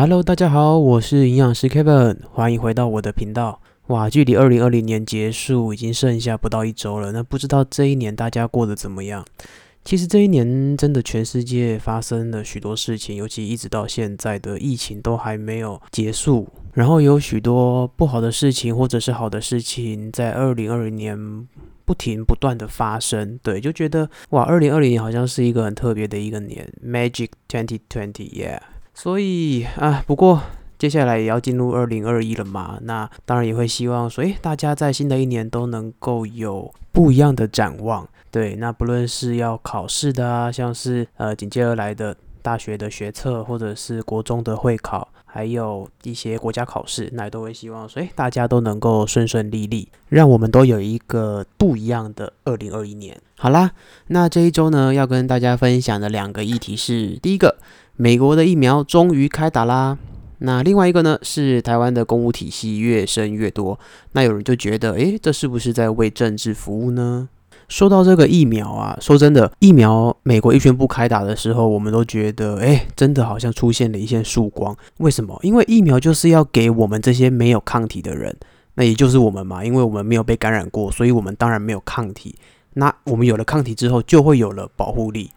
Hello，大家好，我是营养师 Kevin，欢迎回到我的频道。哇，距离二零二零年结束已经剩下不到一周了，那不知道这一年大家过得怎么样？其实这一年真的全世界发生了许多事情，尤其一直到现在的疫情都还没有结束，然后有许多不好的事情或者是好的事情在二零二零年不停不断的发生。对，就觉得哇，二零二零年好像是一个很特别的一个年，Magic Twenty Twenty，Yeah。所以啊，不过接下来也要进入二零二一了嘛，那当然也会希望说，诶，大家在新的一年都能够有不一样的展望。对，那不论是要考试的啊，像是呃紧接而来的大学的学测，或者是国中的会考，还有一些国家考试，那也都会希望说，诶，大家都能够顺顺利利，让我们都有一个不一样的二零二一年。好啦，那这一周呢，要跟大家分享的两个议题是，第一个，美国的疫苗终于开打啦。那另外一个呢，是台湾的公务体系越升越多。那有人就觉得，诶，这是不是在为政治服务呢？说到这个疫苗啊，说真的，疫苗美国一宣布开打的时候，我们都觉得，哎，真的好像出现了一线曙光。为什么？因为疫苗就是要给我们这些没有抗体的人，那也就是我们嘛，因为我们没有被感染过，所以我们当然没有抗体。那我们有了抗体之后，就会有了保护力。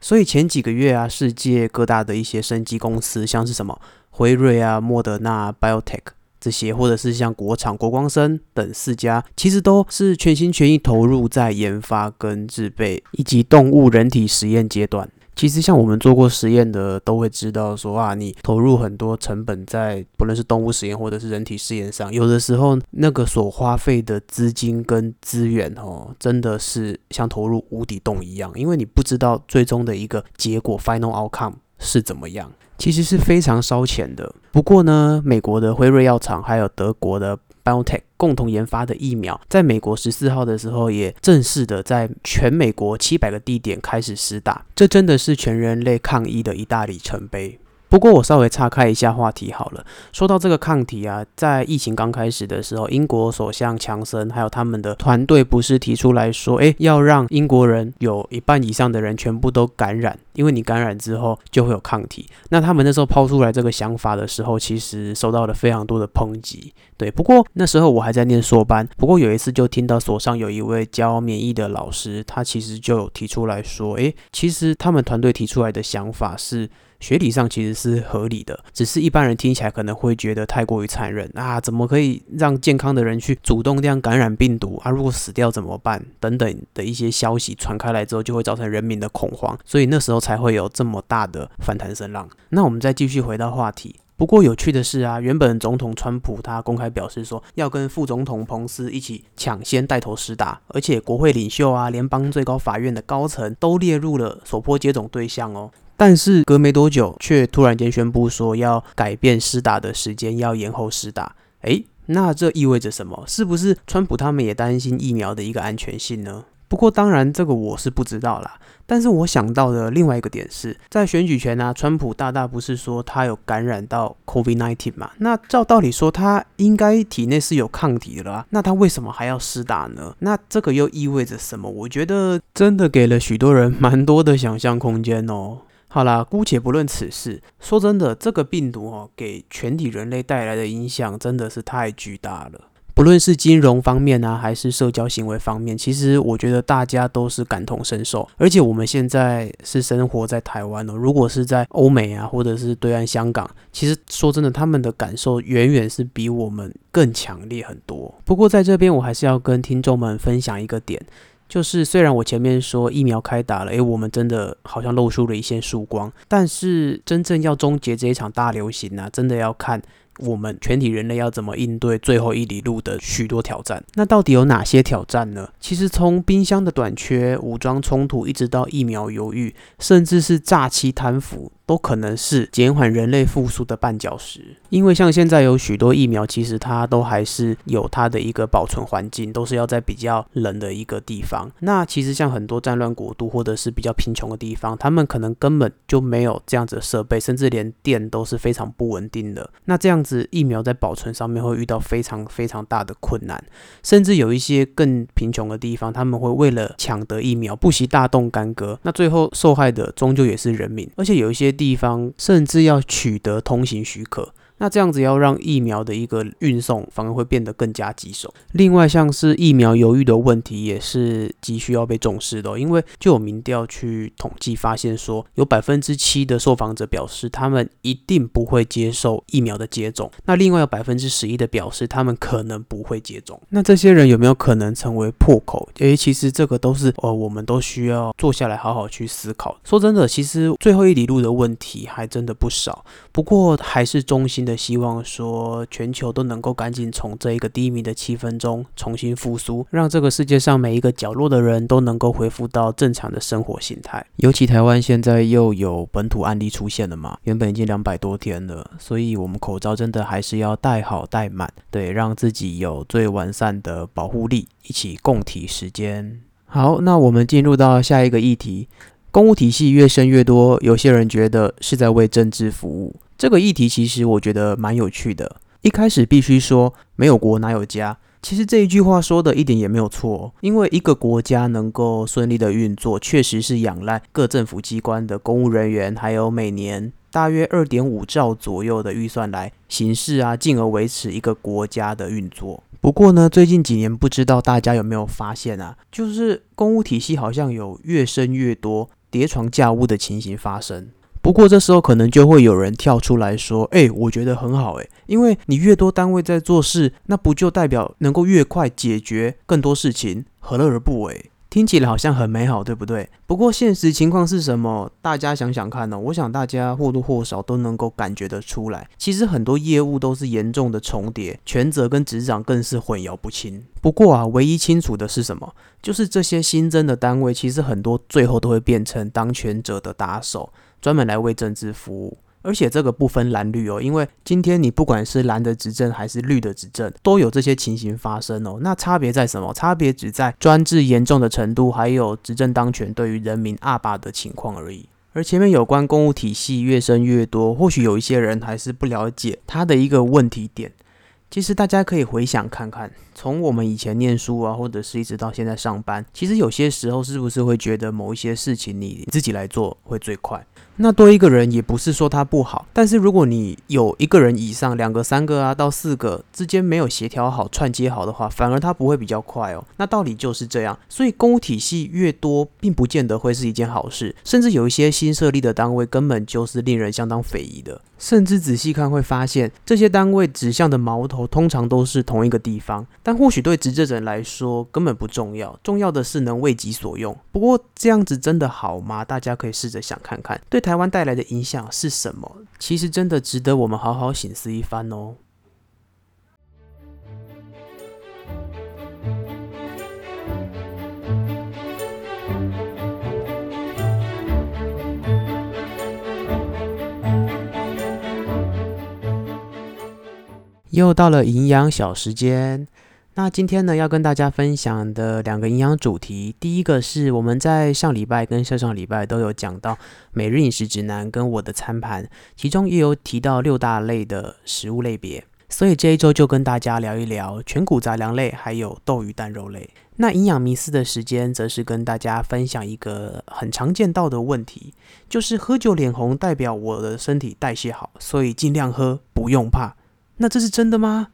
所以前几个月啊，世界各大的一些生技公司，像是什么辉瑞啊、莫德纳、BioTech。这些，或者是像国厂、国光生等四家，其实都是全心全意投入在研发跟制备以及动物、人体实验阶段。其实像我们做过实验的，都会知道说啊，你投入很多成本在不论是动物实验或者是人体试验上，有的时候那个所花费的资金跟资源哦，真的是像投入无底洞一样，因为你不知道最终的一个结果 （final outcome） 是怎么样。其实是非常烧钱的。不过呢，美国的辉瑞药厂还有德国的 BioNTech 共同研发的疫苗，在美国十四号的时候也正式的在全美国七百个地点开始施打。这真的是全人类抗疫的一大里程碑。不过我稍微岔开一下话题好了。说到这个抗体啊，在疫情刚开始的时候，英国首相强森还有他们的团队不是提出来说，诶，要让英国人有一半以上的人全部都感染，因为你感染之后就会有抗体。那他们那时候抛出来这个想法的时候，其实受到了非常多的抨击。对，不过那时候我还在念硕班，不过有一次就听到所上有一位教免疫的老师，他其实就有提出来说，诶，其实他们团队提出来的想法是。学理上其实是合理的，只是一般人听起来可能会觉得太过于残忍啊！怎么可以让健康的人去主动这样感染病毒啊？如果死掉怎么办？等等的一些消息传开来之后，就会造成人民的恐慌，所以那时候才会有这么大的反弹声浪。那我们再继续回到话题。不过有趣的是啊，原本总统川普他公开表示说要跟副总统彭斯一起抢先带头施打，而且国会领袖啊、联邦最高法院的高层都列入了首波接种对象哦。但是隔没多久，却突然间宣布说要改变施打的时间，要延后施打。诶，那这意味着什么？是不是川普他们也担心疫苗的一个安全性呢？不过当然，这个我是不知道啦。但是我想到的另外一个点是，在选举前呢、川普大大不是说他有感染到 COVID-19 嘛？那照道理说，他应该体内是有抗体的啦。那他为什么还要施打呢？那这个又意味着什么？我觉得真的给了许多人蛮多的想象空间哦。好啦，姑且不论此事。说真的，这个病毒哦，给全体人类带来的影响真的是太巨大了。不论是金融方面啊，还是社交行为方面，其实我觉得大家都是感同身受。而且我们现在是生活在台湾哦，如果是在欧美啊，或者是对岸香港，其实说真的，他们的感受远远是比我们更强烈很多。不过在这边，我还是要跟听众们分享一个点。就是虽然我前面说疫苗开打了，诶，我们真的好像露出了一线曙光，但是真正要终结这一场大流行呢、真的要看我们全体人类要怎么应对最后一里路的许多挑战。那到底有哪些挑战呢？其实从冰箱的短缺、武装冲突，一直到疫苗犹豫，甚至是诈欺贪腐。都可能是减缓人类复苏的绊脚石，因为像现在有许多疫苗，其实它都还是有它的一个保存环境，都是要在比较冷的一个地方。那其实像很多战乱国度或者是比较贫穷的地方，他们可能根本就没有这样子的设备，甚至连电都是非常不稳定的。那这样子疫苗在保存上面会遇到非常非常大的困难，甚至有一些更贫穷的地方，他们会为了抢得疫苗不惜大动干戈，那最后受害的终究也是人民，而且有一些。地方甚至要取得通行许可。那这样子要让疫苗的一个运送反而会变得更加棘手。另外，像是疫苗犹豫的问题，也是急需要被重视的。因为就有民调去统计发现说，有百分之七的受访者表示他们一定不会接受疫苗的接种。那另外有百分之十一的表示他们可能不会接种。那这些人有没有可能成为破口？诶，其实这个都是呃，我们都需要坐下来好好去思考。说真的，其实最后一里路的问题还真的不少。不过还是衷心的希望说，全球都能够赶紧从这一个低迷的气氛中重新复苏，让这个世界上每一个角落的人都能够恢复到正常的生活形态。尤其台湾现在又有本土案例出现了嘛，原本已经两百多天了，所以我们口罩真的还是要戴好戴满，对，让自己有最完善的保护力。一起共体时间。好，那我们进入到下一个议题，公务体系越升越多，有些人觉得是在为政治服务。这个议题其实我觉得蛮有趣的。一开始必须说，没有国哪有家。其实这一句话说的一点也没有错，因为一个国家能够顺利的运作，确实是仰赖各政府机关的公务人员，还有每年大约二点五兆左右的预算来行事啊，进而维持一个国家的运作。不过呢，最近几年不知道大家有没有发现啊，就是公务体系好像有越升越多叠床架屋的情形发生。不过这时候可能就会有人跳出来说：“哎，我觉得很好哎，因为你越多单位在做事，那不就代表能够越快解决更多事情，何乐而不为？”听起来好像很美好，对不对？不过现实情况是什么？大家想想看呢、我想大家或多或少都能够感觉得出来，其实很多业务都是严重的重叠，权责跟职掌更是混淆不清。不过啊，唯一清楚的是什么？就是这些新增的单位，其实很多最后都会变成当权者的打手，专门来为政治服务。而且这个不分蓝绿哦，因为今天你不管是蓝的执政还是绿的执政，都有这些情形发生哦。那差别在什么？差别只在专制严重的程度，还有执政当权对于人民恶霸的情况而已。而前面有关公务体系越升越多，或许有一些人还是不了解它的一个问题点。其实大家可以回想看看，从我们以前念书啊，或者是一直到现在上班，其实有些时候是不是会觉得某一些事情你自己来做会最快？那多一个人也不是说他不好，但是如果你有一个人以上，两个、三个啊到四个之间没有协调好、串接好的话，反而他不会比较快哦。那道理就是这样，所以公务体系越多，并不见得会是一件好事，甚至有一些新设立的单位根本就是令人相当匪夷的。甚至仔细看会发现，这些单位指向的矛头通常都是同一个地方，但或许对执政者来说根本不重要，重要的是能为己所用。不过这样子真的好吗？大家可以试着想看看，对台湾带来的影响是什么？其实真的值得我们好好省思一番哦。又到了营养小时间，那今天呢，要跟大家分享的两个营养主题，第一个是我们在上礼拜跟上上礼拜都有讲到每日饮食指南跟我的餐盘，其中也有提到六大类的食物类别，所以这一周就跟大家聊一聊全谷杂粮类还有豆鱼蛋肉类。那营养迷思的时间，则是跟大家分享一个很常见到的问题，就是喝酒脸红代表我的身体代谢好，所以尽量喝，不用怕。那这是真的吗？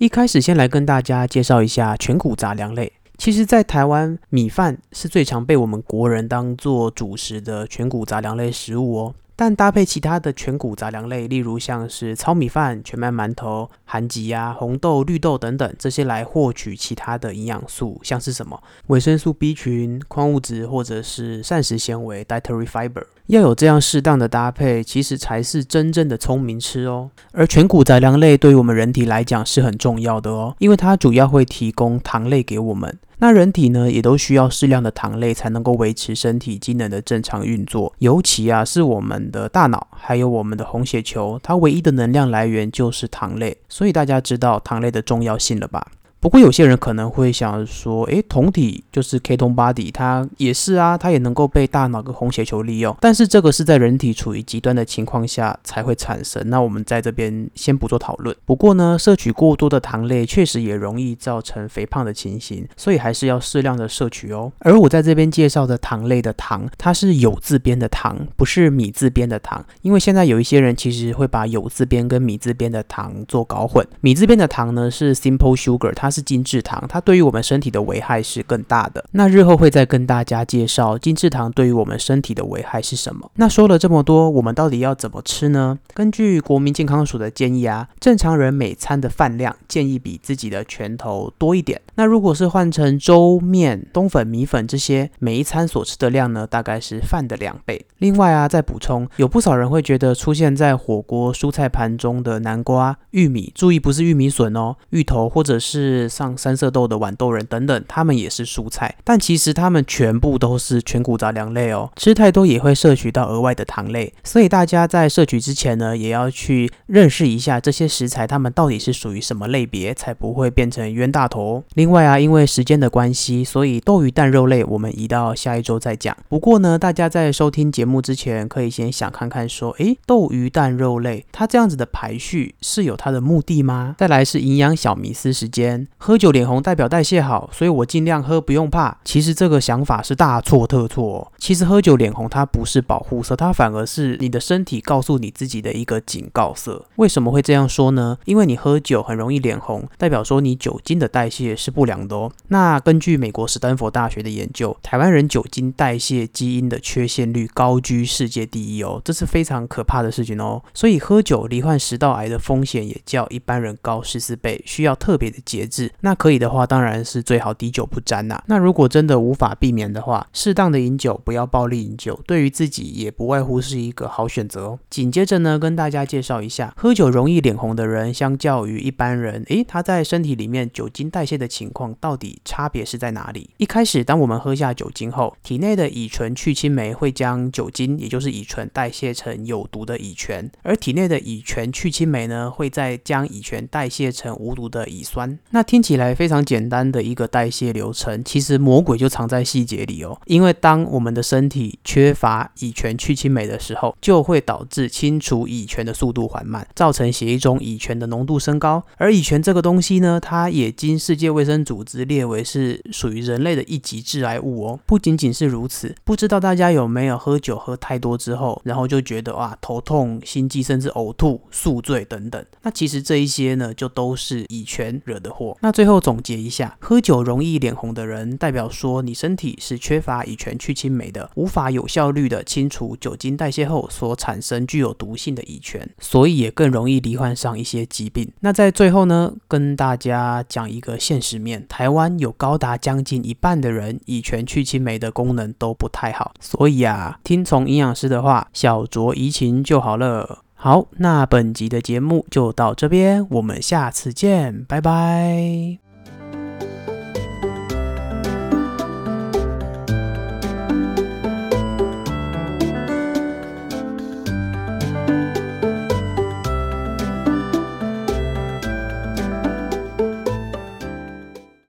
一开始先来跟大家介绍一下全谷杂粮类。其实，在台湾，米饭是最常被我们国人当做主食的全谷杂粮类食物哦。但搭配其他的全谷杂粮类，例如像是糙米饭、全麦馒头、韩吉啊、红豆、绿豆等等，这些来获取其他的营养素，像是什么维生素 B 群、矿物质或者是膳食纤维 （dietary fiber）。要有这样适当的搭配，其实才是真正的聪明吃哦。而全谷杂粮类对于我们人体来讲是很重要的哦，因为它主要会提供糖类给我们。那人体呢，也都需要适量的糖类才能够维持身体机能的正常运作。尤其啊，是我们的大脑还有我们的红血球，它唯一的能量来源就是糖类。所以大家知道糖类的重要性了吧？不过有些人可能会想说，诶，酮体就是 ketone body，它也是啊，它也能够被大脑跟红血球利用，但是这个是在人体处于极端的情况下才会产生。那我们在这边先不做讨论。不过呢，摄取过多的糖类确实也容易造成肥胖的情形，所以还是要适量的摄取哦。而我在这边介绍的糖类的糖，它是有字边的糖，不是米字边的糖，因为现在有一些人其实会把有字边跟米字边的糖做搞混。米字边的糖呢是 simple sugar，它是精制糖，它对于我们身体的危害是更大的。那日后会再跟大家介绍精制糖对于我们身体的危害是什么。那说了这么多，我们到底要怎么吃呢？根据国民健康署的建议啊，正常人每餐的饭量建议比自己的拳头多一点。那如果是换成粥、面、冬粉、米粉这些，每一餐所吃的量呢，大概是饭的两倍。另外啊，再补充，有不少人会觉得出现在火锅蔬菜盘中的南瓜、玉米，注意不是玉米笋哦，芋头或者是上三色豆的豌豆仁等等，它们也是蔬菜，但其实它们全部都是全谷杂粮类哦。吃太多也会摄取到额外的糖类，所以大家在摄取之前呢，也要去认识一下这些食材，它们到底是属于什么类别，才不会变成冤大头。另外啊，因为时间的关系，所以豆鱼蛋肉类我们移到下一周再讲。不过呢，大家在收听节目之前，可以先想看看说，诶，豆鱼蛋肉类它这样子的排序是有它的目的吗？再来是营养小迷思时间，喝酒脸红代表代谢好，所以我尽量喝，不用怕。其实这个想法是大错特错哦。其实喝酒脸红它不是保护色，它反而是你的身体告诉你自己的一个警告色。为什么会这样说呢？因为你喝酒很容易脸红，代表说你酒精的代谢是不良的哦。那根据美国史丹佛大学的研究，台湾人酒精代谢基因的缺陷率高居世界第一哦，这是非常可怕的事情哦。所以喝酒罹患食道癌的风险也较一般人高十四倍，需要特别的节制。那可以的话，当然是最好滴酒不沾呐。那如果真的无法避免的话，适当的饮酒，不要暴力饮酒，对于自己也不外乎是一个好选择哦。紧接着呢，跟大家介绍一下，喝酒容易脸红的人，相较于一般人，诶，他在身体里面酒精代谢的情况到底差别是在哪里？一开始，当我们喝下酒精后，体内的乙醇去氢酶会将酒精，也就是乙醇代谢成有毒的乙醛，而体内的乙醛去氢酶呢，会再将乙醛代谢成无毒的乙酸。那听起来非常简单的一个代谢流程，其实魔鬼就藏在细节里哦。因为当我们的身体缺乏乙醛去氢酶的时候，就会导致清除乙醛的速度缓慢，造成血液中乙醛的浓度升高。而乙醛这个东西呢，它也经世界卫生组织列为是属于人类的一级致癌物哦。不仅仅是如此，不知道大家有没有喝酒喝太多之后，然后就觉得哇头痛、心悸，甚至呕吐、宿醉等等。那其实这一些呢，就都是乙醛惹的祸。那最后总结一下，喝酒容易脸红的人，代表说你身体是缺乏乙醛去氢酶的，无法有效率的清除酒精代谢后所产生具有毒性的乙醛，所以也更容易罹患上一些疾病。那在最后呢，跟大家讲一个现实面，台湾有高达将近一半的人乙醛去氢酶的功能都不太好，所以啊，听从营养师的话，小酌怡情就好了。好，那本集的节目就到这边，我们下次见，拜拜。